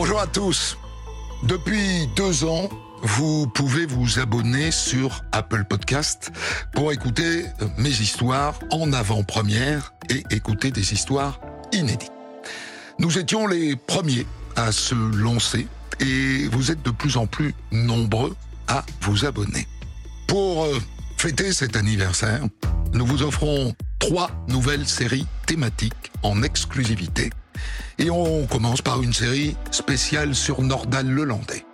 Bonjour à tous. Depuis deux ans, vous pouvez vous abonner sur Apple Podcast pour écouter mes histoires en avant-première et écouter des histoires inédites. Nous étions les premiers à se lancer et vous êtes de plus en plus nombreux à vous abonner. Pour euh, fêter cet anniversaire, nous vous offrons trois nouvelles séries thématiques en exclusivité. Et on commence par une série spéciale sur Nordal Lelandais.